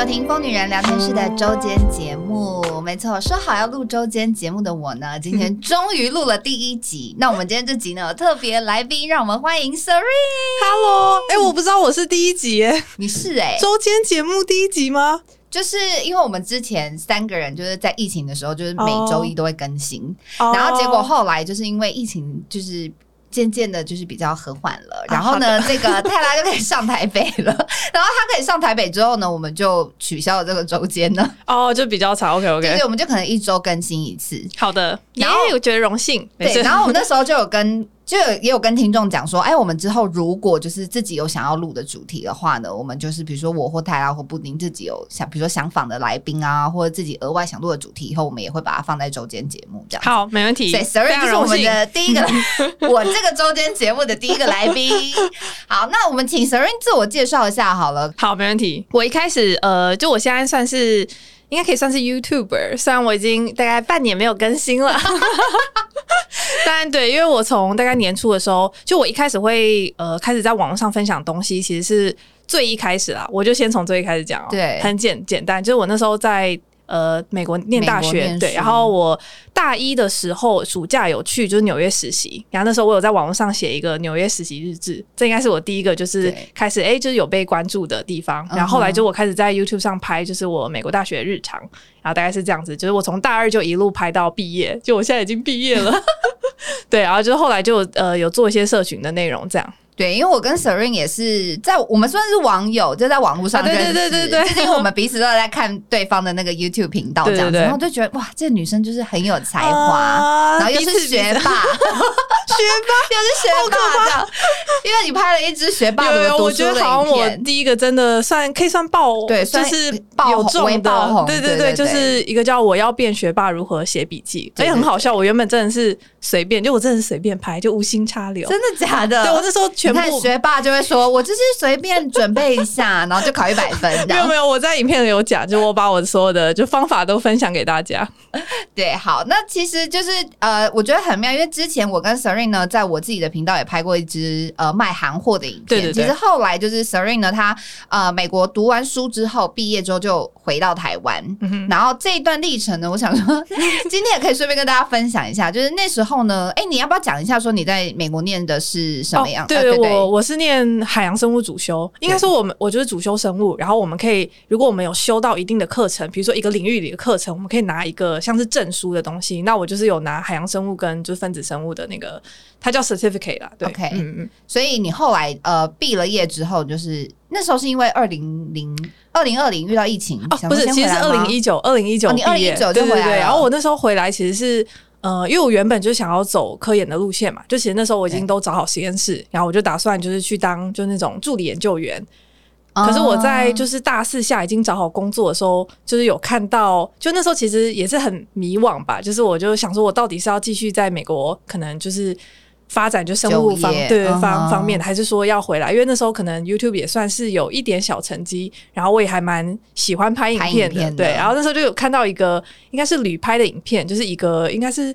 收听疯女人聊天室的周间节目。没错，说好要录周间节目的我呢，今天 终于录了第一集。那我们今天这集呢，特别来宾，让我们欢迎 Serene。Hello，哎、欸，我不知道我是第一集耶，你是哎、欸，周间节目第一集吗？就是因为我们之前三个人就是在疫情的时候，就是每周一都会更新，oh. 然后结果后来就是因为疫情，就是。渐渐的，就是比较和缓了。然后呢，这个泰拉就可以上台北了。然后他可以上台北之后呢，我们就取消了这个周间呢。哦，就比较长。OK OK，对，我们就可能一周更新一次。好的，然后我觉得荣幸。对，然后我们那时候就有跟。就有也有跟听众讲说，哎，我们之后如果就是自己有想要录的主题的话呢，我们就是比如说我或泰拉或布丁自己有想，比如说想访的来宾啊，或者自己额外想录的主题，以后我们也会把它放在周间节目这样。好，没问题。对，Serene 就是我们的第一个，我这个周间节目的第一个来宾。好，那我们请 Serene 自我介绍一下好了。好，没问题。我一开始呃，就我现在算是。应该可以算是 YouTuber，虽然我已经大概半年没有更新了。当然，对，因为我从大概年初的时候，就我一开始会呃开始在网络上分享东西，其实是最一开始啦。我就先从最一开始讲哦，对，很简简单，就是我那时候在。呃，美国念大学，对，然后我大一的时候暑假有去就是纽约实习，然后那时候我有在网络上写一个纽约实习日志，这应该是我第一个就是开始哎，就是有被关注的地方。然后后来就我开始在 YouTube 上拍，就是我美国大学的日常，然后大概是这样子，就是我从大二就一路拍到毕业，就我现在已经毕业了，对，然后就是后来就呃有做一些社群的内容这样。对，因为我跟 Serene 也是在我们算是网友，就在网络上认识。对对对对对，因为我们彼此都在看对方的那个 YouTube 频道这样子，然后就觉得哇，这个女生就是很有才华，呃、然后又是学霸，学霸又是学霸这样。因为你拍了一支学霸的读书的影片，我觉得好像我第一个真的算可以算爆，对，算是爆有中的爆红，对对对，对对对，就是一个叫我要变学霸如何写笔记，所以很好笑。我原本真的是随便，就我真的是随便拍，就无心插柳，真的假的？对我那时候全。你看学霸就会说：“我就是随便准备一下，然后就考一百分。”没有没有，我在影片里有讲，就我把我所有的就方法都分享给大家。对，好，那其实就是呃，我觉得很妙，因为之前我跟 Serene 呢，在我自己的频道也拍过一支呃卖韩货的影片。对对对。其实后来就是 Serene 呢，他呃美国读完书之后，毕业之后就回到台湾。嗯。然后这一段历程呢，我想说 今天也可以顺便跟大家分享一下，就是那时候呢，哎，你要不要讲一下说你在美国念的是什么样？哦、对，对，对，我我。是念海洋生物主修，应该说我们我就是主修生物，然后我们可以，如果我们有修到一定的课程，比如说一个领域里的课程，我们可以拿一个像是证书的东西。那我就是有拿海洋生物跟就是分子生物的那个，它叫 certificate 啦。对，OK，嗯嗯。所以你后来呃毕了业之后，就是那时候是因为二零零二零二零遇到疫情，哦，不是，其实是二零一九二零一九，你二零一九就回来然后我那时候回来其实是。呃，因为我原本就想要走科研的路线嘛，就其实那时候我已经都找好实验室，然后我就打算就是去当就那种助理研究员。可是我在就是大四下已经找好工作的时候，就是有看到，就那时候其实也是很迷惘吧，就是我就想说，我到底是要继续在美国，可能就是。发展就生物方对方方面的，还是说要回来？因为那时候可能 YouTube 也算是有一点小成绩，然后我也还蛮喜欢拍影片的，对。然后那时候就有看到一个应该是旅拍的影片，就是一个应该是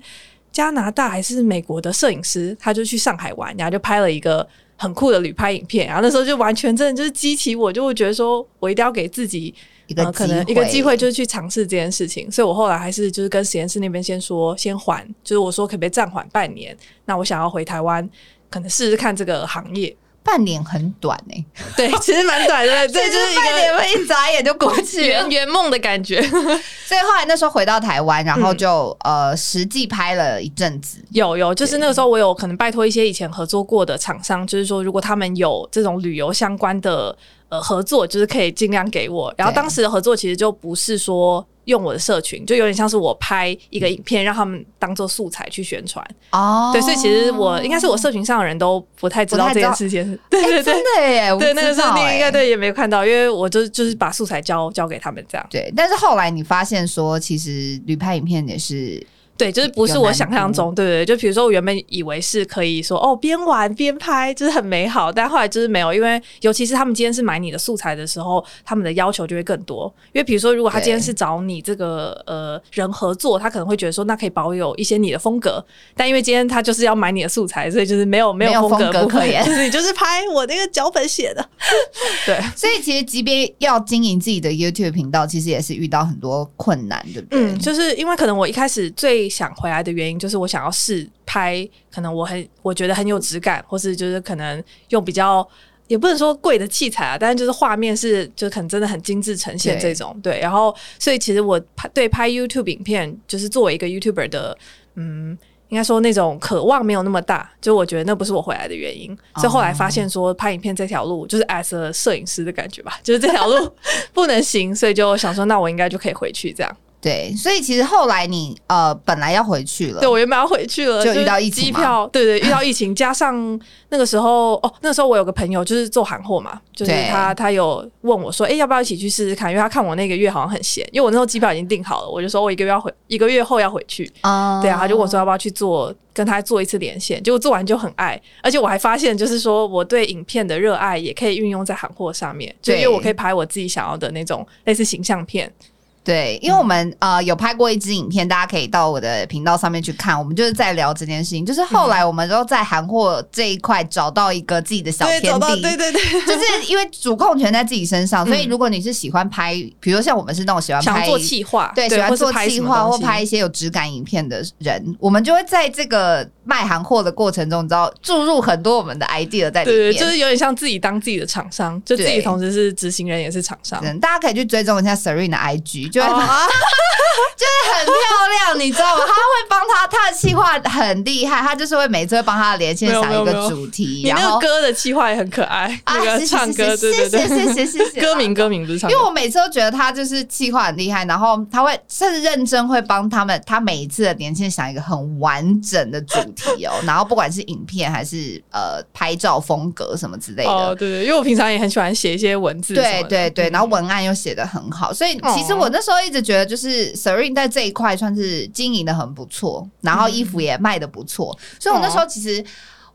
加拿大还是美国的摄影师，他就去上海玩，然后就拍了一个很酷的旅拍影片。然后那时候就完全真的就是激起我，就会觉得说我一定要给自己。一个、呃、可能一个机会就是去尝试这件事情，所以我后来还是就是跟实验室那边先说先缓，就是我说可不可以暂缓半年？那我想要回台湾，可能试试看这个行业。半年很短诶、欸，对，其实蛮短的，对，就是一个半年会一眨眼就过去，圆圆梦的感觉。所以后来那时候回到台湾，然后就、嗯、呃实际拍了一阵子。有有，就是那个时候我有可能拜托一些以前合作过的厂商，就是说如果他们有这种旅游相关的。呃，合作就是可以尽量给我。然后当时的合作其实就不是说用我的社群，就有点像是我拍一个影片，让他们当做素材去宣传。哦，对，所以其实我应该是我社群上的人都不太知道这件事 情。对对对，真的耶！对，那个时候你应该对也没有看到，因为我就就是把素材交交给他们这样。对，但是后来你发现说，其实旅拍影片也是。对，就是不是我想象中，对对，就比如说我原本以为是可以说哦，边玩边拍，就是很美好，但后来就是没有，因为尤其是他们今天是买你的素材的时候，他们的要求就会更多。因为比如说，如果他今天是找你这个呃人合作，他可能会觉得说，那可以保有一些你的风格，但因为今天他就是要买你的素材，所以就是没有没有风格可言，就是你就是拍我那个脚本写的。对，所以其实即便要经营自己的 YouTube 频道，其实也是遇到很多困难，对不对？嗯，就是因为可能我一开始最想回来的原因，就是我想要试拍，可能我很我觉得很有质感，或是就是可能用比较也不能说贵的器材啊，但是就是画面是就可能真的很精致呈现这种对，对。然后所以其实我拍对拍 YouTube 影片，就是作为一个 YouTuber 的，嗯，应该说那种渴望没有那么大，就我觉得那不是我回来的原因。所以后来发现说拍影片这条路就是 as 摄影师的感觉吧，就是这条路 不能行，所以就想说那我应该就可以回去这样。对，所以其实后来你呃本来要回去了，对，我原本要回去了，就遇到疫情，机票，对对，遇到疫情，加上那个时候哦，那个时候我有个朋友就是做韩货嘛，就是他他有问我说，哎，要不要一起去试试看？因为他看我那个月好像很闲，因为我那时候机票已经订好了，我就说我一个月要回，一个月后要回去啊，对啊，他就问我说要不要去做，跟他做一次连线，结果做完就很爱，而且我还发现就是说我对影片的热爱也可以运用在韩货上面，就因为我可以拍我自己想要的那种类似形象片。对，因为我们、嗯、呃有拍过一支影片，大家可以到我的频道上面去看。我们就是在聊这件事情，就是后来我们都在韩货这一块找到一个自己的小天地，对对对，就是因为主控权在自己身上，所以如果你是喜欢拍，比如像我们是那种喜欢拍做企划，对，喜欢做企划或拍一些有质感影片的人，我们就会在这个卖韩货的过程中，你知道注入很多我们的 idea 在里面，对，就是有点像自己当自己的厂商，就自己同时是执行人也是厂商。大家可以去追踪一下 Serene 的 IG。就会 啊，就是很漂亮，你知道吗？他会帮他，他的企划很厉害，他就是会每次会帮他的连线想一个主题。然后歌的企划也很可爱，那个唱歌，对对对，谢谢谢谢谢谢。歌名歌名不是唱，因为我每次都觉得他就是企划很厉害，然后他会甚至认真会帮他们，他每一次的连线想一个很完整的主题哦。然后不管是影片还是呃拍照风格什么之类的，哦对对，因为我平常也很喜欢写一些文字，对对对，然后文案又写得很好，所以其实我那时候一直。觉得就是 Serene 在这一块算是经营的很不错，然后衣服也卖的不错，嗯、所以我那时候其实、哦、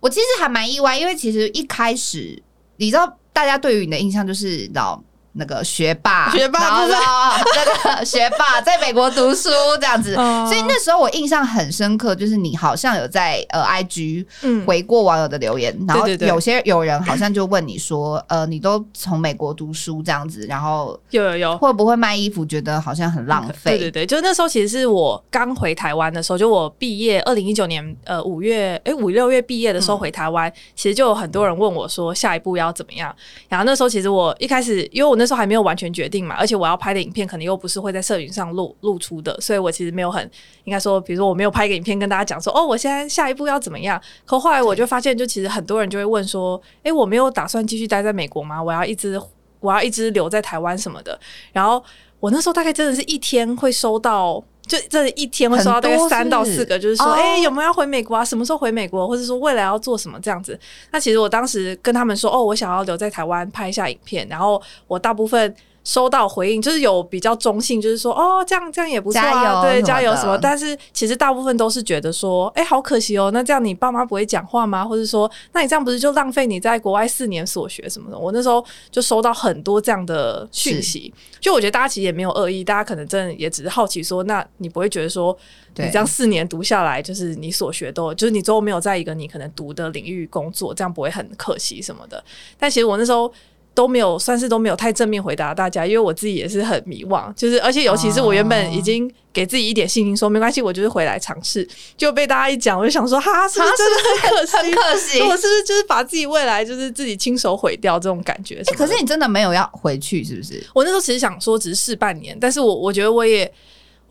我其实还蛮意外，因为其实一开始你知道大家对于你的印象就是老。那个学霸，学霸，然后那个学霸在美国读书这样子，所以那时候我印象很深刻，就是你好像有在呃 IG 回过网友的留言，然后有些有人好像就问你说，呃，你都从美国读书这样子，然后有有有。会不会卖衣服，觉得好像很浪费？对对对，就那时候其实是我刚回台湾的时候，就我毕业二零一九年呃五月哎五六月毕业的时候回台湾，其实就有很多人问我说下一步要怎么样，然后那时候其实我一开始因为我那时候还没有完全决定嘛，而且我要拍的影片可能又不是会在社群上露露出的，所以我其实没有很应该说，比如说我没有拍个影片跟大家讲说，哦，我现在下一步要怎么样。可后来我就发现，就其实很多人就会问说，诶，我没有打算继续待在美国吗？我要一直我要一直留在台湾什么的。然后我那时候大概真的是一天会收到。就这一天会收到大概三到四个，就是说，哎、欸，有没有要回美国啊？什么时候回美国？或者说未来要做什么这样子？那其实我当时跟他们说，哦，我想要留在台湾拍一下影片，然后我大部分。收到回应就是有比较中性，就是说哦，这样这样也不错啊，对，加油什么。但是其实大部分都是觉得说，哎，好可惜哦，那这样你爸妈不会讲话吗？或者说，那你这样不是就浪费你在国外四年所学什么的？我那时候就收到很多这样的讯息，就我觉得大家其实也没有恶意，大家可能真的也只是好奇说，那你不会觉得说，你这样四年读下来，就是你所学都，就是你最后没有在一个你可能读的领域工作，这样不会很可惜什么的？但其实我那时候。都没有，算是都没有太正面回答大家，因为我自己也是很迷惘，就是而且尤其是我原本已经给自己一点信心说，没关系，我就是回来尝试，就被大家一讲，我就想说，哈，是不是真的很可惜？很可惜，我是不是就是把自己未来就是自己亲手毁掉这种感觉？欸、可是你真的没有要回去，是不是？我那时候其实想说只是试半年，但是我我觉得我也。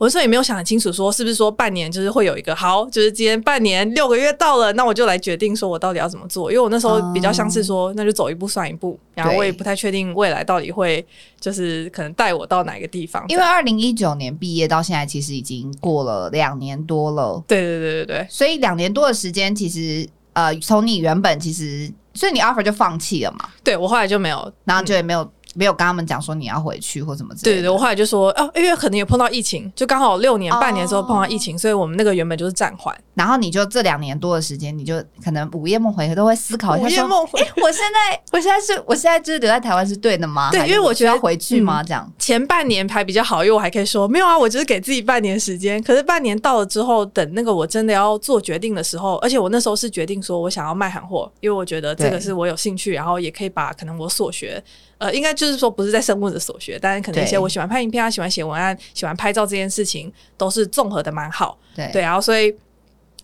我那时候也没有想很清楚，说是不是说半年就是会有一个好，就是今天半年六个月到了，那我就来决定说我到底要怎么做。因为我那时候比较像是说，那就走一步算一步，然后我也不太确定未来到底会就是可能带我到哪个地方。因为二零一九年毕业到现在，其实已经过了两年多了。对对对对对，所以两年多的时间，其实呃，从你原本其实，所以你 offer 就放弃了嘛？对，我后来就没有，然后就也没有。没有跟他们讲说你要回去或什么之类的。对对，我后来就说哦，因为可能也碰到疫情，就刚好六年半年之后碰到疫情，哦、所以我们那个原本就是暂缓。然后你就这两年多的时间，你就可能午夜梦回都会思考一下，午夜梦回，我现在我现在是我现在就是留在台湾是对的吗？对，因为我觉得要回去吗？这样前半年还比较好，因为我还可以说没有啊，我就是给自己半年时间。可是半年到了之后，等那个我真的要做决定的时候，而且我那时候是决定说我想要卖韩货，因为我觉得这个是我有兴趣，然后也可以把可能我所学。呃，应该就是说不是在生物的所学，但是可能一些我喜欢拍影片啊，喜欢写文案，喜欢拍照这件事情都是综合的蛮好。对对，然后所以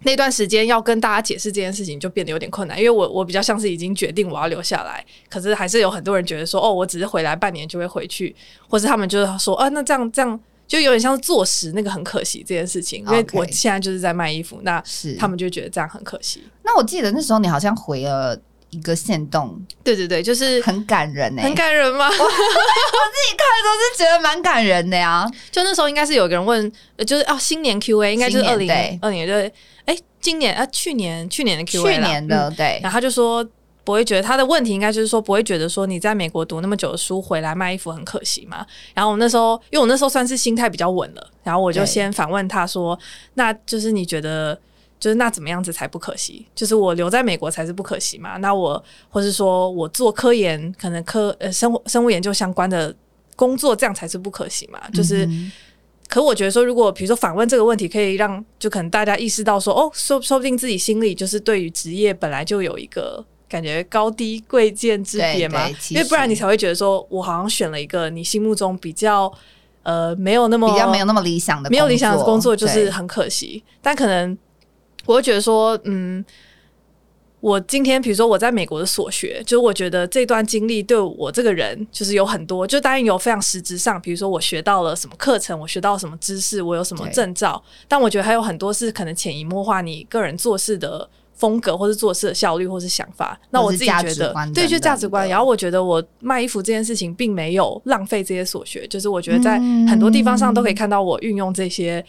那段时间要跟大家解释这件事情就变得有点困难，因为我我比较像是已经决定我要留下来，可是还是有很多人觉得说，哦，我只是回来半年就会回去，或是他们就是说，啊，那这样这样就有点像是坐实那个很可惜这件事情，因为我现在就是在卖衣服，那是他们就觉得这样很可惜。那我记得那时候你好像回了。一个线动，对对对，就是很感人呢、欸，很感人吗？我，我自己看的时候是觉得蛮感人的呀。就那时候应该是有个人问，就是哦，新年 Q A 应该就是二零二年对，哎，今年啊，去年去年的 Q A 去年的、嗯、对。然后他就说不会觉得他的问题应该就是说不会觉得说你在美国读那么久的书回来卖衣服很可惜嘛。然后我那时候因为我那时候算是心态比较稳了，然后我就先反问他说，那就是你觉得？就是那怎么样子才不可惜？就是我留在美国才是不可惜嘛？那我或是说我做科研，可能科呃生物生物研究相关的工作，这样才是不可惜嘛？就是，嗯、可我觉得说，如果比如说反问这个问题，可以让就可能大家意识到说，哦，说说不定自己心里就是对于职业本来就有一个感觉高低贵贱之别嘛？因为不然你才会觉得说我好像选了一个你心目中比较呃没有那么比较没有那么理想的没有理想的工作，就是很可惜。但可能。我会觉得说，嗯，我今天比如说我在美国的所学，就是我觉得这段经历对我这个人就是有很多，就当然有非常实质上，比如说我学到了什么课程，我学到什么知识，我有什么证照，但我觉得还有很多是可能潜移默化你个人做事的风格，或是做事的效率，或是想法。那我自己觉得，对，就价值观。然后我觉得我卖衣服这件事情并没有浪费这些所学，就是我觉得在很多地方上都可以看到我运用这些。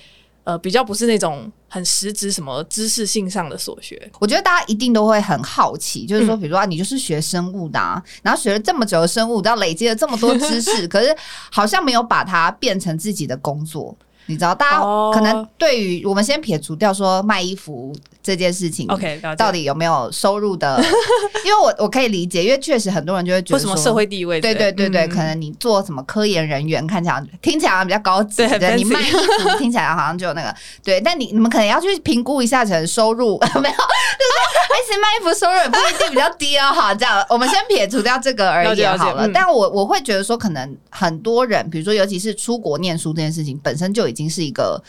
呃，比较不是那种很实质什么知识性上的所学，我觉得大家一定都会很好奇，就是说，比如说啊，你就是学生物的，啊，然后学了这么久的生物，然后累积了这么多知识，可是好像没有把它变成自己的工作。你知道，大家可能对于我们先撇除掉说卖衣服这件事情，OK，到底有没有收入的？因为我我可以理解，因为确实很多人就会觉得说什么社会地位，对对对对，可能你做什么科研人员，看起来听起来比较高级，对，你卖衣服 听起来好像就有那个，对，但你你们可能要去评估一下，可能收入没有，就是其实卖衣服收入也不一定比较低哦。好，这样我们先撇除掉这个而已好了。但我我会觉得说，可能很多人，比如说尤其是出国念书这件事情，本身就。已经是一个，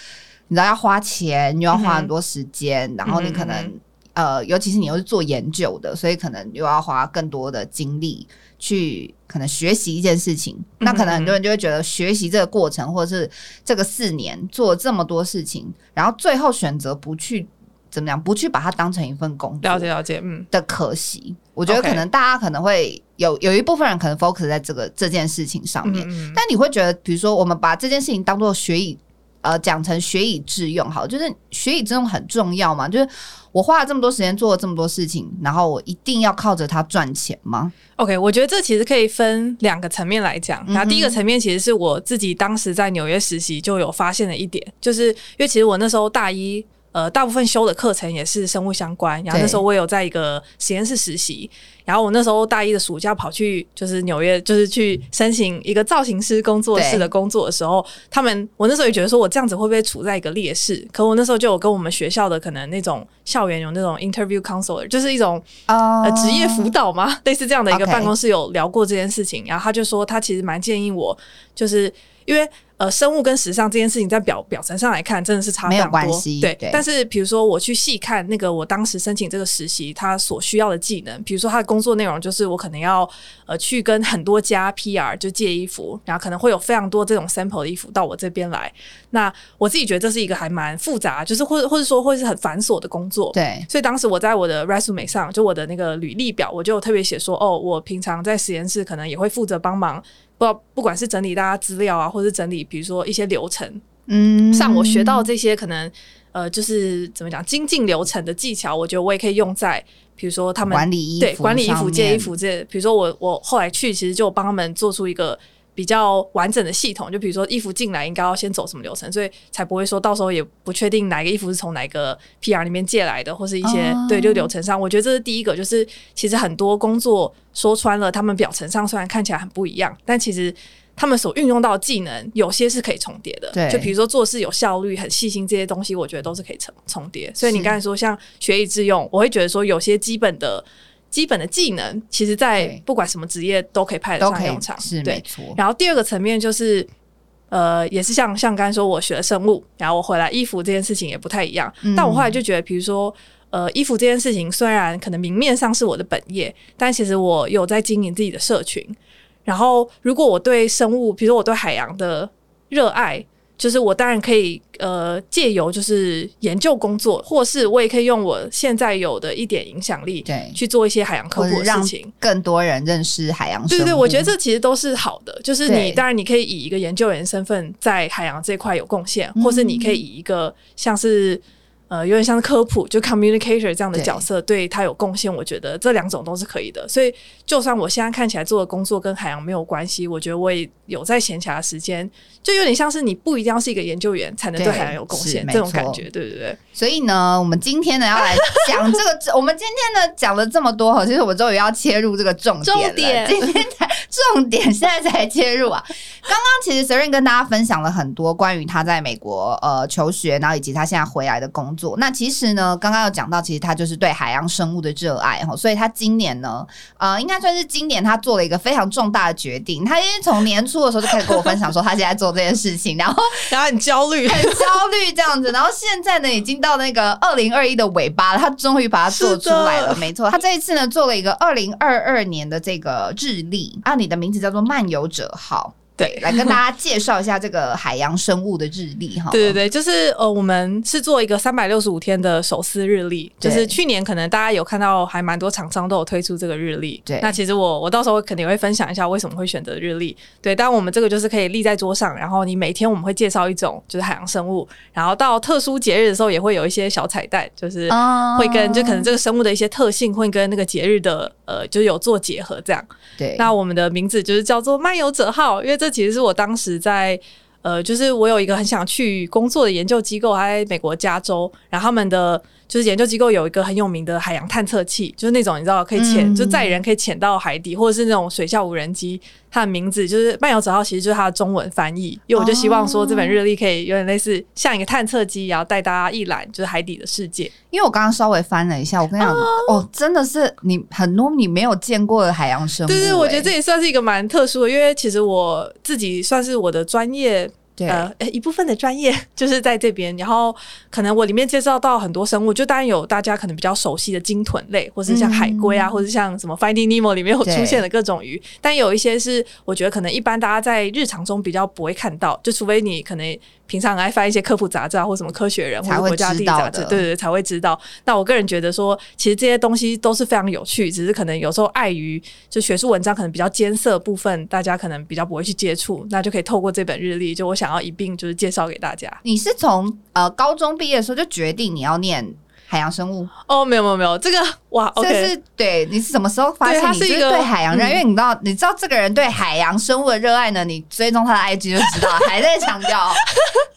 你知道要花钱，你要花很多时间，嗯、然后你可能、嗯、呃，尤其是你又是做研究的，所以可能又要花更多的精力去可能学习一件事情。嗯、那可能很多人就会觉得，学习这个过程，或者是这个四年做这么多事情，然后最后选择不去怎么样，不去把它当成一份工作，了解了解，嗯，的可惜。我觉得可能大家可能会有有一部分人可能 focus 在这个这件事情上面，嗯、但你会觉得，比如说我们把这件事情当做学以。呃，讲成学以致用，好，就是学以致用很重要嘛。就是我花了这么多时间做了这么多事情，然后我一定要靠着它赚钱吗？OK，我觉得这其实可以分两个层面来讲。那第一个层面其实是我自己当时在纽约实习就有发现的一点，就是因为其实我那时候大一。呃，大部分修的课程也是生物相关。然后那时候我有在一个实验室实习，然后我那时候大一的暑假跑去就是纽约，就是去申请一个造型师工作室的工作的时候，他们我那时候也觉得说我这样子会不会处在一个劣势？可我那时候就有跟我们学校的可能那种校园有那种 interview counselor，就是一种呃职业辅导嘛，类似这样的一个办公室有聊过这件事情。然后他就说他其实蛮建议我，就是因为。呃，生物跟时尚这件事情，在表表层上来看，真的是差非常多。没有关系，对，对。但是，比如说我去细看那个我当时申请这个实习，他所需要的技能，比如说他的工作内容，就是我可能要呃去跟很多家 PR 就借衣服，然后可能会有非常多这种 sample 的衣服到我这边来。那我自己觉得这是一个还蛮复杂，就是或者或者说会是很繁琐的工作。对。所以当时我在我的 resume 上，就我的那个履历表，我就特别写说，哦，我平常在实验室可能也会负责帮忙。不，不管是整理大家资料啊，或是整理，比如说一些流程，嗯，像我学到这些可能呃，就是怎么讲精进流程的技巧，我觉得我也可以用在，比如说他们管理衣服对管理衣服、借衣服这，比如说我我后来去，其实就帮他们做出一个。比较完整的系统，就比如说衣服进来应该要先走什么流程，所以才不会说到时候也不确定哪个衣服是从哪个 PR 里面借来的，或是一些、哦、对就流程上，我觉得这是第一个，就是其实很多工作说穿了，他们表层上虽然看起来很不一样，但其实他们所运用到的技能有些是可以重叠的。对，就比如说做事有效率、很细心这些东西，我觉得都是可以重重叠。所以你刚才说像学以致用，我会觉得说有些基本的。基本的技能，其实，在不管什么职业都可以派得上用场，是没错。然后第二个层面就是，呃，也是像像刚才说，我学了生物，然后我回来衣服这件事情也不太一样。嗯、但我后来就觉得，比如说，呃，衣服这件事情虽然可能明面上是我的本业，但其实我有在经营自己的社群。然后，如果我对生物，比如说我对海洋的热爱。就是我当然可以，呃，借由就是研究工作，或是我也可以用我现在有的一点影响力，对，去做一些海洋科普的事情，更多人认识海洋生物。对对，我觉得这其实都是好的。就是你当然你可以以一个研究员身份在海洋这块有贡献，或是你可以以一个像是。呃，有点像是科普，就 communicator 这样的角色，对，对他有贡献。我觉得这两种都是可以的。所以，就算我现在看起来做的工作跟海洋没有关系，我觉得我也有在闲暇的时间，就有点像是你不一定要是一个研究员才能对海洋有贡献这种感觉，对不对，对？所以呢，我们今天呢要来讲这个，我们今天呢讲了这么多，其实我们终于要切入这个重点了。重点，今天才重点，现在才切入啊！刚刚其实 Serene 跟大家分享了很多关于他在美国呃求学，然后以及他现在回来的工作。那其实呢，刚刚有讲到，其实他就是对海洋生物的热爱哈，所以他今年呢，呃，应该算是今年他做了一个非常重大的决定。他因为从年初的时候就开始跟我分享说，他现在做这件事情，然后然后很焦虑，很焦虑这样子。然后现在呢，已经到那个二零二一的尾巴了，他终于把它做出来了。没错，他这一次呢，做了一个二零二二年的这个日历啊，你的名字叫做漫游者号。对，来跟大家介绍一下这个海洋生物的日历哈。对对对，就是呃，我们是做一个三百六十五天的手撕日历，就是去年可能大家有看到，还蛮多厂商都有推出这个日历。对，那其实我我到时候肯定会分享一下为什么会选择日历。对，但我们这个就是可以立在桌上，然后你每天我们会介绍一种就是海洋生物，然后到特殊节日的时候也会有一些小彩蛋，就是会跟就可能这个生物的一些特性会跟那个节日的呃就是有做结合这样。对，那我们的名字就是叫做漫游者号，因为这。其实是我当时在呃，就是我有一个很想去工作的研究机构，还在美国加州，然后他们的。就是研究机构有一个很有名的海洋探测器，就是那种你知道可以潜，嗯、就载人可以潜到海底，或者是那种水下无人机。它的名字就是漫游者号，其实就是它的中文翻译。因为我就希望说这本日历可以有点类似像一个探测机，然后带大家一览就是海底的世界。因为我刚刚稍微翻了一下，我跟你讲，哦，哦，真的是你很多你没有见过的海洋生物。对对，我觉得这也算是一个蛮特殊的，因为其实我自己算是我的专业。对。呃，一部分的专业 就是在这边，然后可能我里面介绍到很多生物，就当然有大家可能比较熟悉的鲸豚类，或是像海龟啊，嗯、或是像什么 Finding Nemo 里面有出现的各种鱼，但有一些是我觉得可能一般大家在日常中比较不会看到，就除非你可能。平常爱翻一些科普杂志啊，或什么科学人或者国家地理杂志，对对对，才会知道。那我个人觉得说，其实这些东西都是非常有趣，只是可能有时候碍于就学术文章可能比较艰涩部分，大家可能比较不会去接触，那就可以透过这本日历，就我想要一并就是介绍给大家。你是从呃高中毕业的时候就决定你要念？海洋生物哦，没有没有没有，这个哇，这是对，你是什么时候发现你是对海洋热爱？因为你知道，你知道这个人对海洋生物的热爱呢？你追踪他的 IG 就知道，还在强调，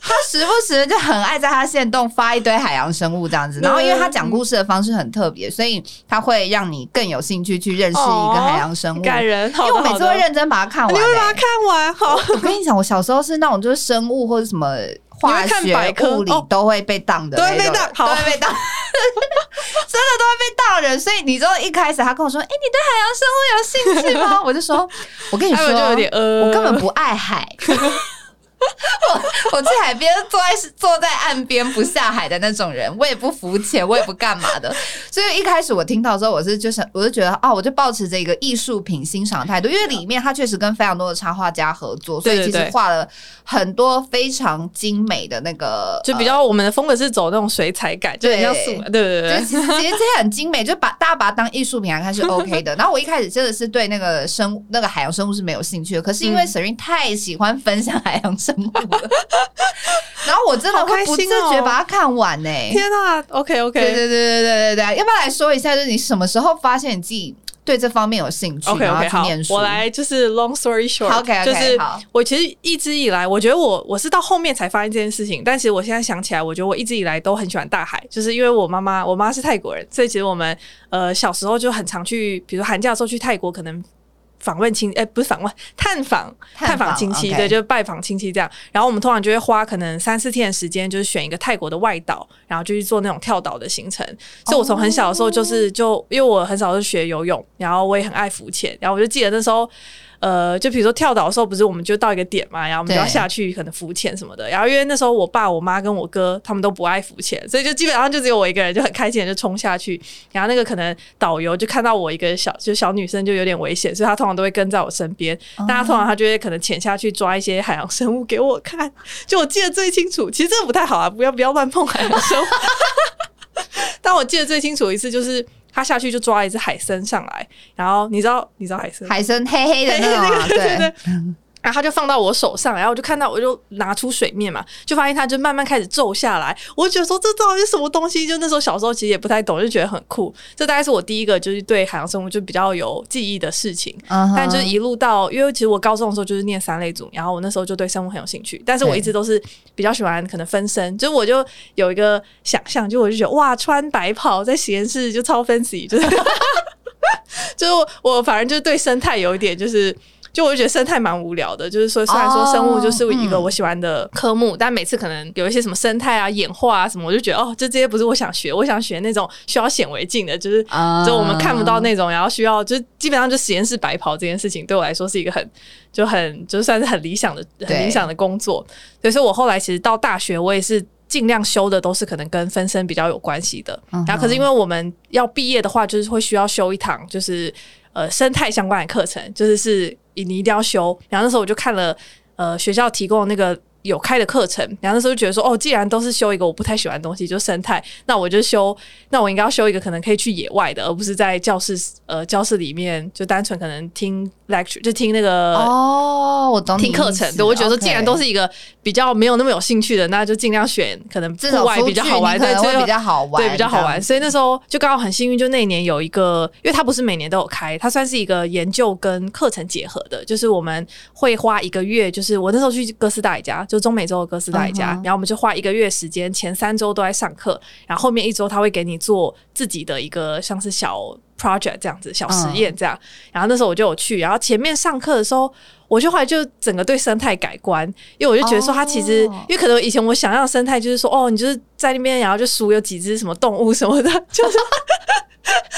他时不时就很爱在他线动发一堆海洋生物这样子。然后，因为他讲故事的方式很特别，所以他会让你更有兴趣去认识一个海洋生物。感人，因为我每次会认真把它看完，你会把它看完。好，我跟你讲，我小时候是那种就是生物或者什么。化学、物理都会被当的，都会被当，都会被当，真的都会被当人。所以你知道一开始他跟我说：“哎、欸，你对海洋生物有兴趣吗？”我就说：“我跟你说，我根本不爱海。” 我我去海边坐在坐在岸边不下海的那种人，我也不浮潜，我也不干嘛的。所以一开始我听到之后，我是就是我就觉得哦，我就抱持着一个艺术品欣赏态度，因为里面他确实跟非常多的插画家合作，所以其实画了很多非常精美的那个，就比较我们的风格是走那种水彩感，就很像素，对对对，其实其实这些很精美，就把大家把它当艺术品来看是 OK 的。然后我一开始真的是对那个生那个海洋生物是没有兴趣的，可是因为 Serene 太喜欢分享海洋生物。然后我真的会不自觉把它看完呢、欸。天哪，OK OK，对对对对对对对，要不要来说一下，就是你什么时候发现你自己？对这方面有兴趣，OK OK，好，我来就是 long story short，OK，就是我其实一直以来，我觉得我我是到后面才发现这件事情，但其实我现在想起来，我觉得我一直以来都很喜欢大海，就是因为我妈妈，我妈是泰国人，所以其实我们呃小时候就很常去，比如寒假的时候去泰国，可能。访问亲，哎、欸，不是访问，探访，探访亲戚.对，就是拜访亲戚这样。然后我们通常就会花可能三四天的时间，就是选一个泰国的外岛，然后就去做那种跳岛的行程。所以我从很小的时候就是就，因为我很少是学游泳，然后我也很爱浮潜，然后我就记得那时候。呃，就比如说跳岛的时候，不是我们就到一个点嘛，然后我们就要下去，可能浮潜什么的。然后因为那时候我爸、我妈跟我哥他们都不爱浮潜，所以就基本上就只有我一个人就很开心的就冲下去。然后那个可能导游就看到我一个小就小女生就有点危险，所以他通常都会跟在我身边。大、嗯、家通常他就会可能潜下去抓一些海洋生物给我看。就我记得最清楚，其实这个不太好啊，不要不要乱碰海洋生物。但我记得最清楚一次就是。他下去就抓一只海参上来，然后你知道你知道海参海参黑黑的那种、啊，对。然后他就放到我手上，然后我就看到，我就拿出水面嘛，就发现它就慢慢开始皱下来。我就觉得说，这到底是什么东西？就那时候小时候其实也不太懂，就觉得很酷。这大概是我第一个就是对海洋生物就比较有记忆的事情。Uh-huh. 但就是一路到，因为其实我高中的时候就是念三类组，然后我那时候就对生物很有兴趣。但是我一直都是比较喜欢可能分身，就我就有一个想象，就我就觉得哇，穿白袍在实验室就超 fancy，就是 就我反正就对生态有一点就是。就我就觉得生态蛮无聊的，就是说虽然说生物就是一个我喜欢的科目，oh, 嗯、但每次可能有一些什么生态啊、演化啊什么，我就觉得哦，就这些不是我想学，我想学那种需要显微镜的，就是就我们看不到那种，然后需要就基本上就实验室白袍这件事情对我来说是一个很就很就算是很理想的很理想的工作。所以说我后来其实到大学，我也是尽量修的都是可能跟分身比较有关系的。Uh-huh. 然后可是因为我们要毕业的话，就是会需要修一堂就是呃生态相关的课程，就是是。你一定要修，然后那时候我就看了，呃，学校提供的那个有开的课程，然后那时候就觉得说，哦，既然都是修一个我不太喜欢的东西，就生态，那我就修，那我应该要修一个可能可以去野外的，而不是在教室，呃，教室里面就单纯可能听。lecture 就听那个哦，我懂听课程，对我觉得说，既然都是一个比较没有那么有兴趣的，那就尽量选可能户外比较好玩，对，会比较好玩，对，比较好玩。所以那时候就刚好很幸运，就那一年有一个，因为它不是每年都有开，它算是一个研究跟课程结合的，就是我们会花一个月，就是我那时候去哥斯达黎加，就中美洲的哥斯达黎加，然后我们就花一个月时间，前三周都在上课，然后后面一周他会给你做自己的一个像是小。project 这样子小实验这样，然后那时候我就有去，然后前面上课的时候，我就后来就整个对生态改观，因为我就觉得说它其实，因为可能以前我想要生态就是说，哦，你就是在那边，然后就数有几只什么动物什么的，就是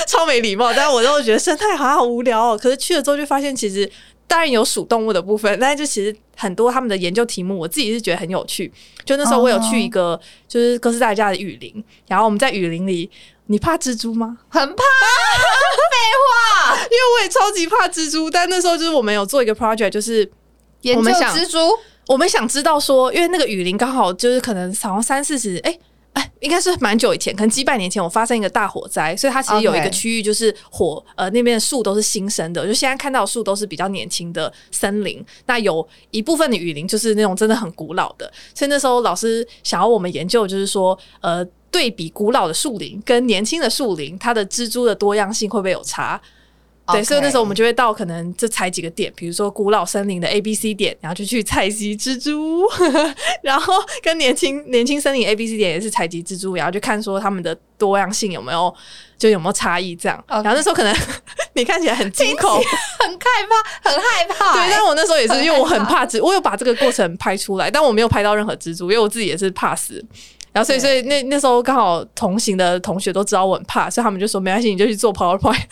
超没礼貌。但是我都觉得生态好像好无聊哦。可是去了之后就发现，其实当然有数动物的部分，但是就其实很多他们的研究题目，我自己是觉得很有趣。就那时候我有去一个就是哥斯达黎加的雨林，然后我们在雨林里。你怕蜘蛛吗？很怕，废话，因为我也超级怕蜘蛛。但那时候就是我们有做一个 project，就是研究蜘蛛。我们想知道说，因为那个雨林刚好就是可能好像三四十，哎哎，应该是蛮久以前，可能几百年前我发生一个大火灾，所以它其实有一个区域就是火，呃，那边的树都是新生的，就现在看到树都是比较年轻的森林。那有一部分的雨林就是那种真的很古老的，所以那时候老师想要我们研究，就是说，呃。对比古老的树林跟年轻的树林，它的蜘蛛的多样性会不会有差.对，所以那时候我们就会到可能就采几个点，比如说古老森林的 A、B、C 点，然后就去采集蜘蛛，然后跟年轻年轻森林 A、B、C 点也是采集蜘蛛，然后就看说它们的多样性有没有就有没有差异这样。然后那时候可能 你看起来很惊恐，很害怕，很害怕。对，但我那时候也是因为我很怕蜘，我有把这个过程拍出来，但我没有拍到任何蜘蛛，因为我自己也是怕死。然后，所以，所以那那时候刚好同行的同学都知道我很怕，所以他们就说没关系，你就去做 PowerPoint。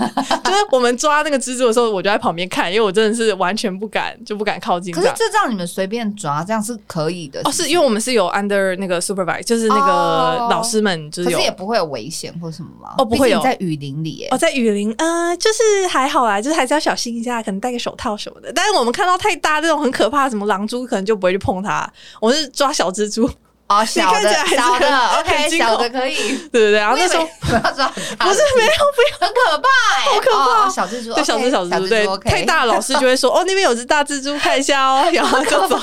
就是我们抓那个蜘蛛的时候，我就在旁边看，因为我真的是完全不敢，就不敢靠近。可是这让你们随便抓，这样是可以的？哦，是因为我们是有 under 那个 supervise，就是那个老师们就是有，可是也不会有危险或什么吗？哦，不会有，在雨林里，哦，在雨林，呃，就是还好啦，就是还是要小心一下，可能戴个手套什么的。但是我们看到太大这种很可怕，什么狼蛛，可能就不会去碰它。我是抓小蜘蛛。哦，小的小的，OK，小的可以，对对对。然后那时候不要抓，不是没有不要，很可怕，好可怕。小蜘蛛，对小蜘小蜘蛛，对太大的老师就会说，哦，那边有只大蜘蛛，看一下哦，然后就走。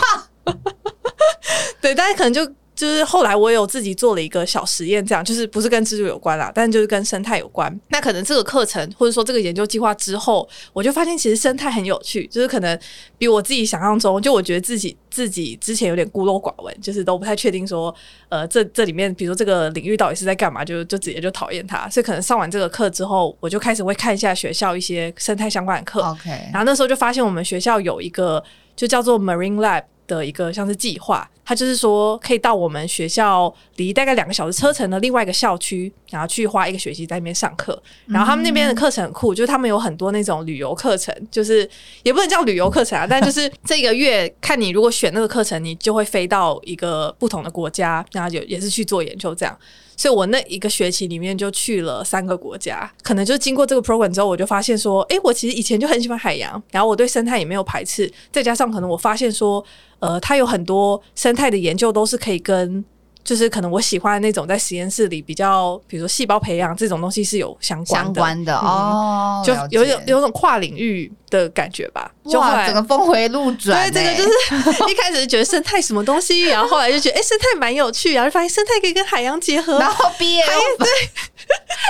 对，但是可能就就是后来我有自己做了一个小实验，这样就是不是跟蜘蛛有关啦，但就是跟生态有关。那可能这个课程或者说这个研究计划之后，我就发现其实生态很有趣，就是可能比我自己想象中，就我觉得自己自己之前有点孤陋寡闻，就是都不太确定说，呃，这这里面比如说这个领域到底是在干嘛，就就直接就讨厌它。所以可能上完这个课之后，我就开始会看一下学校一些生态相关的课。OK，然后那时候就发现我们学校有一个就叫做 Marine Lab。的一个像是计划，他就是说可以到我们学校离大概两个小时车程的另外一个校区，然后去花一个学期在那边上课。然后他们那边的课程很酷，就是他们有很多那种旅游课程，就是也不能叫旅游课程啊，但就是这个月看你如果选那个课程，你就会飞到一个不同的国家，然后就也是去做研究这样。所以我那一个学期里面就去了三个国家，可能就经过这个 program 之后，我就发现说，诶，我其实以前就很喜欢海洋，然后我对生态也没有排斥，再加上可能我发现说，呃，它有很多生态的研究都是可以跟。就是可能我喜欢的那种在实验室里比较，比如说细胞培养这种东西是有相关的，相关的哦，就有一种有一种跨领域的感觉吧。就哇，整个峰回路转。对，这个就是 一开始是觉得生态什么东西，然后后来就觉得哎、欸，生态蛮有趣，然后就发现生态可以跟海洋结合，然后毕业还 对，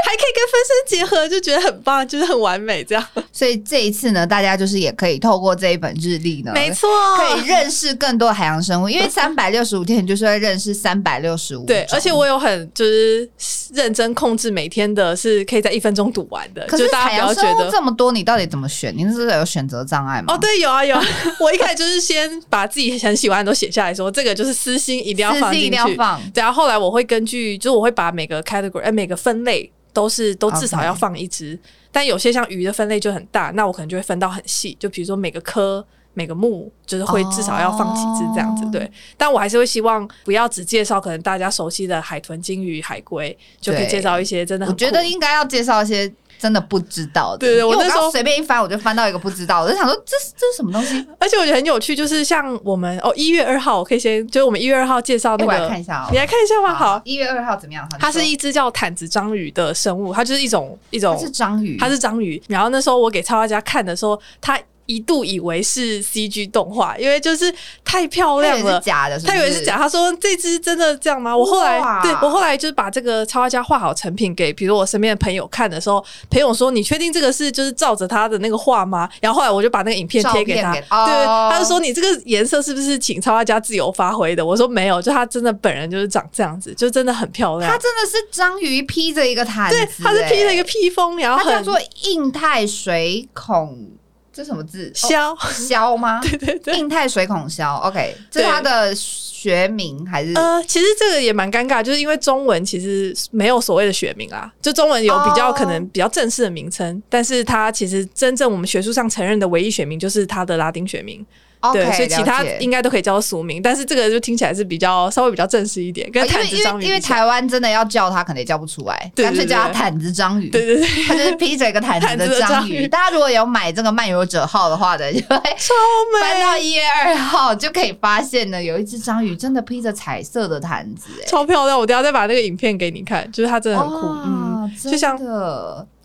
还可以跟分身结合，就觉得很棒，就是很完美这样。所以这一次呢，大家就是也可以透过这一本日历呢，没错，可以认识更多海洋生物，因为三百六十五天，你就是会认识三百六十五。对，而且我有很就是认真控制每天的，是可以在一分钟读完的。可是海洋生物这么多，你到底怎么选？你是有选择障碍吗？哦，对，有啊有啊。我一开始就是先把自己很喜欢的都写下来说，这个就是私心一定要放进去。一定要放。对，然后后来我会根据，就是我会把每个 category，呃，每个分类都是都至少要放一只。但有些像鱼的分类就很大，那我可能就会分到很细，就比如说每个科。每个目就是会至少要放几只这样子，哦、对。但我还是会希望不要只介绍可能大家熟悉的海豚、鲸鱼、海龟，就可以介绍一些真的。我觉得应该要介绍一些真的不知道的。对，对对，我那时候随便一翻，我就翻到一个不知道，我就想说这是这是什么东西？而且我觉得很有趣，就是像我们哦一月二号，我可以先就是我们一月二号介绍那个，欸、我来看一下哦，你来看一下吗？好，一月二号怎么样？它是一只叫毯子章鱼的生物，它就是一种一种，它是章鱼，它是章鱼。然后那时候我给超大家看的时候，他。一度以为是 CG 动画，因为就是太漂亮了，假的，他以为是假。他说这只真的这样吗？我后来对我后来就是把这个插画家画好成品给，比如我身边的朋友看的时候，朋友说：“你确定这个是就是照着他的那个画吗？”然后后来我就把那个影片贴给他，给对，他就说：“你这个颜色是不是请插画家自由发挥的？”我说：“没有，就他真的本人就是长这样子，就真的很漂亮。”他真的是章鱼披着一个毯子，对，他是披着一个披风，然后他叫做印太水孔。这什么字？肖肖吗？对对对，印太水孔肖。OK，这是它的学名还是？呃，其实这个也蛮尴尬，就是因为中文其实没有所谓的学名啊，就中文有比较可能比较正式的名称，oh. 但是它其实真正我们学术上承认的唯一学名就是它的拉丁学名。对，所以其他应该都可以叫做俗名，但是这个就听起来是比较稍微比较正式一点。跟毯子章鱼，因为台湾真的要叫它，可能也叫不出来，干脆叫它毯子章鱼。对对对，它就是披着一个毯子的 章鱼。大家如果有买这个漫游者号的话的，就会超美。翻到一月二号就可以发现呢，有一只章鱼真的披着彩色的毯子，哎，超漂亮！我等下再把那个影片给你看，就是它真的很酷，哦、嗯，就像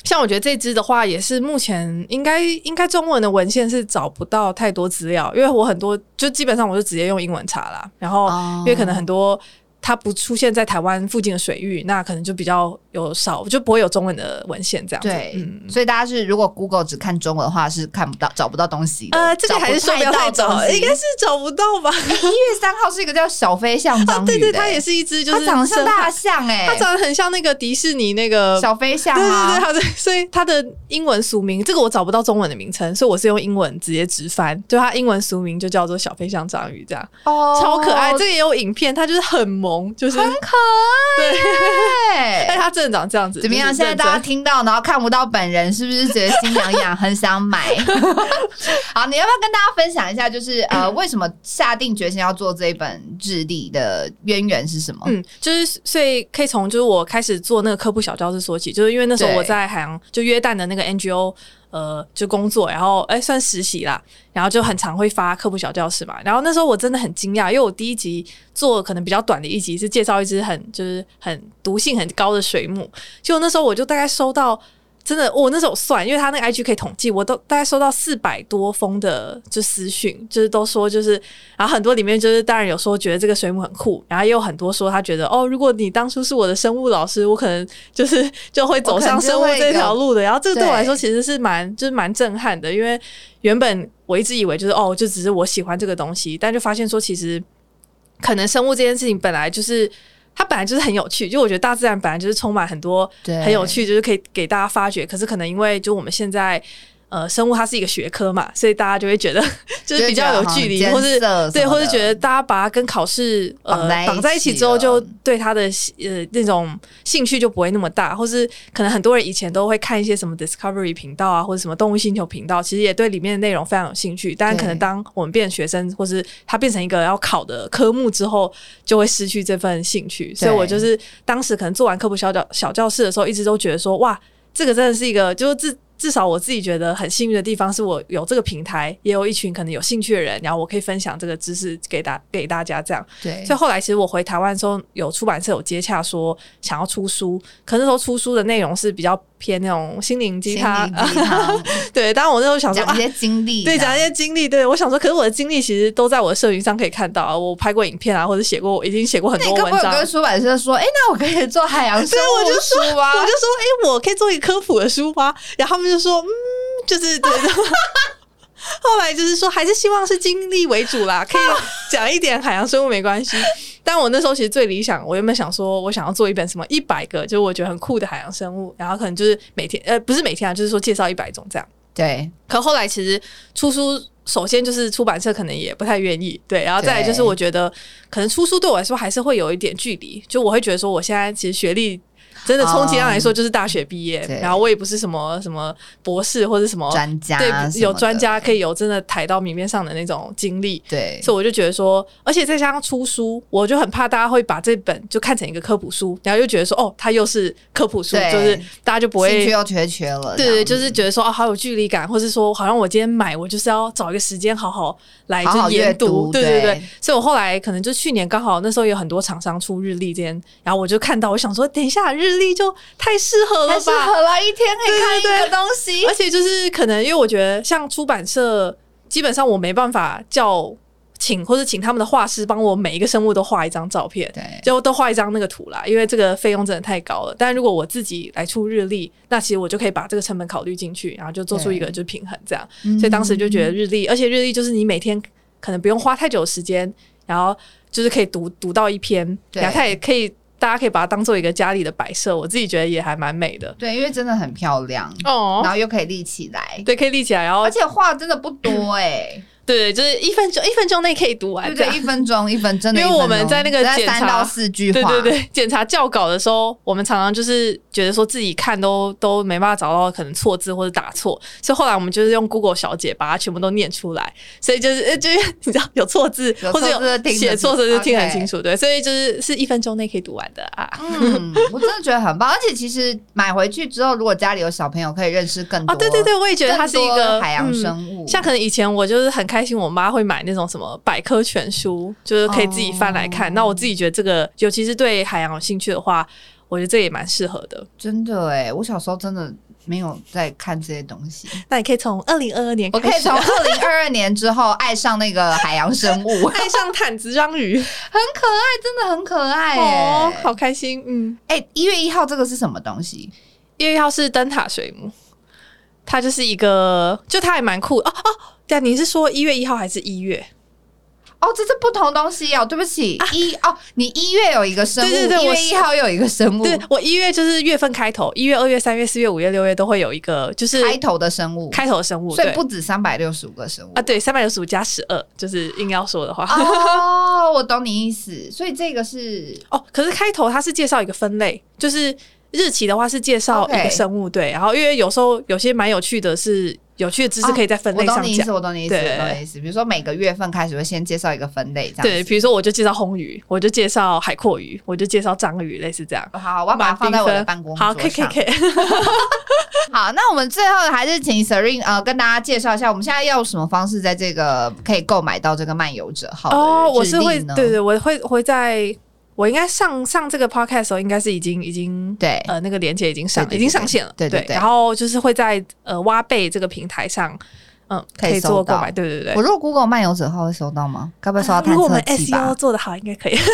像我觉得这支的话，也是目前应该应该中文的文献是找不到太多资料，因为我很多就基本上我就直接用英文查啦，然后因为可能很多。它不出现在台湾附近的水域，那可能就比较有少，就不会有中文的文献这样子。对，嗯，所以大家是如果 Google 只看中文的话，是看不到、找不到东西的。呃，这个还是说不要太早，应该是找不到吧？一月三号是一个叫小飞象章鱼，对对，它也是一只，就是它长得像大象哎，它长得很像那个迪士尼那个小飞象，对对对，它的所以它的英文俗名，这个我找不到中文的名称，所以我是用英文直接直翻，就它英文俗名就叫做小飞象章鱼，这样哦，超可爱。这个也有影片，它就是很萌，就是。可爱，对，但 他真的长这样子，怎么样？现在大家听到，然后看不到本人，是不是觉得心痒痒，很想买？好，你要不要跟大家分享一下，就是呃，为什么下定决心要做这一本日历的渊源是什么？嗯，就是所以可以从就是我开始做那个科普小教室说起，就是因为那时候我在海洋就约旦的那个 NGO。呃，就工作，然后哎，算实习啦，然后就很常会发科普小教室嘛。然后那时候我真的很惊讶，因为我第一集做可能比较短的一集是介绍一只很就是很毒性很高的水母，就那时候我就大概收到真的，我那时候算，因为他那个 IG 可以统计，我都大概收到四百多封的就私讯，就是都说就是，然后很多里面就是当然有说觉得这个水母很酷，然后也有很多说他觉得哦，如果你当初是我的生物老师，我可能就是 就会走上生物这条路的。然后这个对我来说其实是蛮就是蛮震撼的，因为原本我一直以为就是哦，就只是我喜欢这个东西，但就发现说其实可能生物这件事情本来就是。它本来就是很有趣，就我觉得大自然本来就是充满很多很有趣，就是可以给大家发掘。可是可能因为就我们现在。呃，生物它是一个学科嘛，所以大家就会觉得 就是比较有距离，或是对，或是觉得大家把它跟考试呃绑在一起之后，就对它的呃那种兴趣就不会那么大，或是可能很多人以前都会看一些什么 Discovery 频道啊，或者什么动物星球频道，其实也对里面的内容非常有兴趣。但是可能当我们变成学生，或是它变成一个要考的科目之后，就会失去这份兴趣。所以我就是当时可能做完科普小教小教室的时候，一直都觉得说，哇，这个真的是一个就是自。至少我自己觉得很幸运的地方，是我有这个平台，也有一群可能有兴趣的人，然后我可以分享这个知识给大给大家。这样，对。所以后来其实我回台湾的时候，有出版社有接洽说想要出书，可是那时候出书的内容是比较。偏那种心灵鸡汤，对。当然我那时候想说，讲一些经历，对，讲一些经历。对，我想说，可是我的经历其实都在我的社群上可以看到，我拍过影片啊，或者写过，已经写过很多文章。我跟出版社说，哎、欸，那我可以做海洋生物书吗？我就说，哎、欸，我可以做一个科普的书吗？然后他们就说，嗯，就是对。后来就是说，还是希望是经历为主啦，可以讲一点海洋生物没关系。但我那时候其实最理想，我原本想说，我想要做一本什么一百个，就是我觉得很酷的海洋生物，然后可能就是每天，呃，不是每天啊，就是说介绍一百种这样。对。可后来其实出书，首先就是出版社可能也不太愿意，对，然后再来就是我觉得可能出书对我来说还是会有一点距离，就我会觉得说我现在其实学历。真的，充其量来说就是大学毕业，嗯，然后我也不是什么什么博士或者什么专家，对，有专家可以有真的抬到明面上的那种经历，对，所以我就觉得说，而且再加上出书，我就很怕大家会把这本就看成一个科普书，然后又觉得说，哦，它又是科普书，就是大家就不会兴趣又缺缺了，对对，就是觉得说，哦，好有距离感，或是说，好像我今天买，我就是要找一个时间好好来就研读，对对。对，所以我后来可能就去年刚好那时候有很多厂商出日历这边，然后我就看到，我想说，等一下日。日历就太适合了吧，太适合了，一天可以看一个东西。而且就是可能，因为我觉得像出版社，基本上我没办法叫请或者请他们的画师帮我每一个生物都画一张照片，对，就都画一张那个图啦。因为这个费用真的太高了。但如果我自己来出日历，那其实我就可以把这个成本考虑进去，然后就做出一个就平衡这样。所以当时就觉得日历，而且日历就是你每天可能不用花太久时间，然后就是可以读读到一篇，然后它也可以。大家可以把它当做一个家里的摆设，我自己觉得也还蛮美的。对，因为真的很漂亮哦，然后又可以立起来，对，可以立起来，然后而且画真的不多哎、欸。对，就是一分钟，一分钟内可以读完。对，对，一分钟，一分钟。因为我们在那个检查三到四句话，对对对，检查教稿的时候，我们常常就是觉得说自己看都都没办法找到可能错字或者打错，所以后来我们就是用 Google 小姐把它全部都念出来，所以就是就是你知道有错字或者有写错字就听很清楚，对，所以就是是一分钟内可以读完的啊。嗯，我真的觉得很棒，而且其实买回去之后，如果家里有小朋友，可以认识更多。哦，对对对，我也觉得它是一个海洋生物，像可能以前我就是很开心，我妈会买那种什么百科全书，就是可以自己翻来看。那、oh. 我自己觉得这个，尤其是对海洋有兴趣的话，我觉得这也蛮适合的。真的哎，我小时候真的没有在看这些东西。那你可以从二零二二年，我可以从二零二二年之后爱上那个海洋生物，爱上毯子章鱼，很可爱，真的很可爱哦，oh, 好开心。嗯，哎、欸，一月一号这个是什么东西？一月一号是灯塔水母，它就是一个，就它还蛮酷哦哦。对啊，你是说一月一号还是一月？哦，这是不同东西哦。对不起，一、啊、哦，你一月有一个生物，对对对，一月一号又有一个生物。对，我一月就是月份开头，一月、二月、三月、四月、五月、六月都会有一个，就是开头的生物，开头的生物，所以不止三百六十五个生物啊。对，三百六十五加十二，就是硬要说的话。哦，我懂你意思。所以这个是哦，可是开头它是介绍一个分类，就是日期的话是介绍一个生物.对。然后因为有时候有些蛮有趣的是。有趣的知识可以在分类上讲。我懂你意思，我懂你意思，我懂你意思。比如说每个月份开始会先介绍一个分类，这样。对，比如说我就介绍红鱼，我就介绍海阔鱼，我就介绍章鱼，类似这样。好，我要把它放在我的办公桌上。好，可以，可以，可以。好，那我们最后还是请 Serene 呃跟大家介绍一下，我们现在要用什么方式在这个可以购买到这个漫游者号？哦，我是会，对对，我会会在。我应该上上这个 podcast 的时候，应该是已经已经对呃那个连接已经上已经上线了，对对然后就是会在呃挖贝这个平台上，嗯，可以做收到购买，对对对。我如果 Google 漫游者号会收到吗？该不会收到探如果我们 SEO？做的好，应该可以。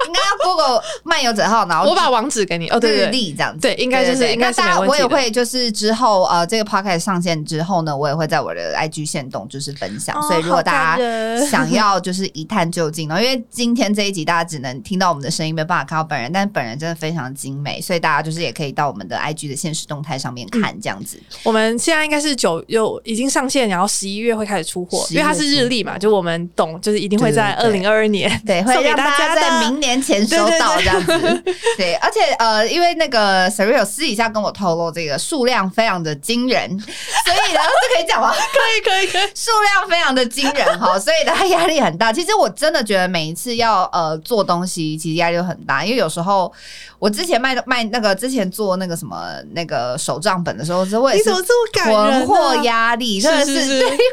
应该要 Google 漫游者号，然后我把网址给你。哦，对日对。对，历这样子，对应该就是对对应该大家我也会就是之后呃这个 podcast 上线之后呢，我也会在我的 IG 线动就是分享，哦所以如果大家想要就是一探究竟呢，因为今天这一集大家只能听到我们的声音，没办法看到本人，但本人真的非常精美，所以大家就是也可以到我们的 IG 的现实动态上面看这样子。我们现在应该是九有已经上线，然后十一月会开始出货，因为它是日历嘛，就我们懂，就是一定会在二对对。对零二二年对，会送给让大家在明年前收到这样子。对，而且呃，因为那个 Surreal 私底下跟我透露，这个数量非常的惊人，所以呢，这可以讲吗？可以可以可以。数量非常的惊人哈，所以他压力很大。其实我真的觉得每一次要呃做东西，其实压力都很大，因为有时候我之前卖卖那个之前做那个什么那个手账本的时候，是你怎么这么感人、啊？囤货压力真的是，是是是对，因为。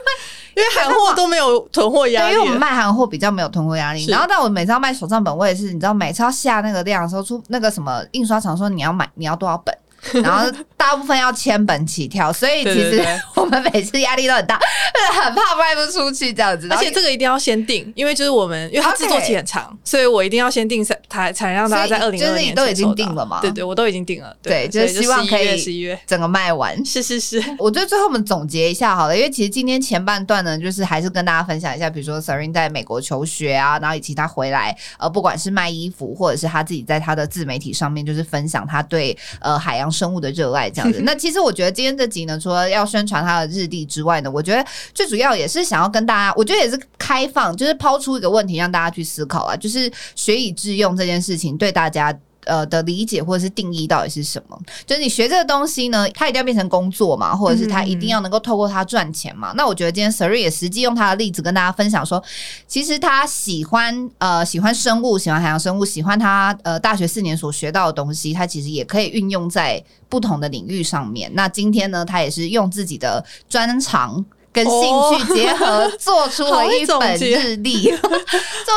因为韩货都没有囤货压力，对，因为我们卖韩货比较没有囤货压力。然后，但我每次要卖手账本，我也是，你知道，每次要下那个量的时候，出那个什么印刷厂说你要买，你要多少本？然后大部分要千本起跳，所以其实 我们每次压力都很大，很怕卖不出去这样子。而且这个一定要先定，因为就是我们，因为它制作期很长所以我一定要先定才才让大家在二零二二年都已经定了嘛？对对，我都已经定了。对，对就是希望可以十一月整个卖完。是是是，我觉得最后我们总结一下好了，因为其实今天前半段呢，就是还是跟大家分享一下，比如说 Serene 在美国求学啊，然后以及他回来，呃，不管是卖衣服，或者是他自己在他的自媒体上面，就是分享他对呃海洋生物的热爱。这样子，那其实我觉得今天这集呢，除了要宣传它的日历之外呢，我觉得最主要也是想要跟大家，我觉得也是开放，就是抛出一个问题让大家去思考啊，就是学以致用这件事情对大家。呃的理解或者是定义到底是什么？就是你学这个东西呢，它一定要变成工作嘛，或者是它一定要能够透过它赚钱嘛？那我觉得今天 Siri 也实际用他的例子跟大家分享说，其实他喜欢呃喜欢生物，喜欢海洋生物，喜欢他呃大学四年所学到的东西，他其实也可以运用在不同的领域上面。那今天呢，他也是用自己的专长。跟兴趣结合，做出了一本日历，做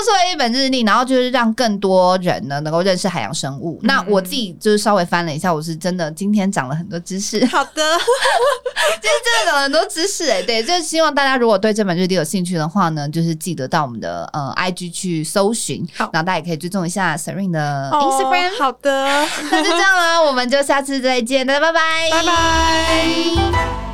出了一本日历，然后就是让更多人呢能够认识海洋生物。嗯、那我自己就是稍微翻了一下，我是真的今天长了很多知识。好的，今天真的长了很多知识哎、欸，对，就是希望大家如果对这本日历有兴趣的话呢，就是记得到我们的呃 IG 去搜寻，好，然后大家也可以追踪一下 Serene 的 Instagram。哦、好的，那就这样啦，我们就下次再见，大家拜拜，拜拜。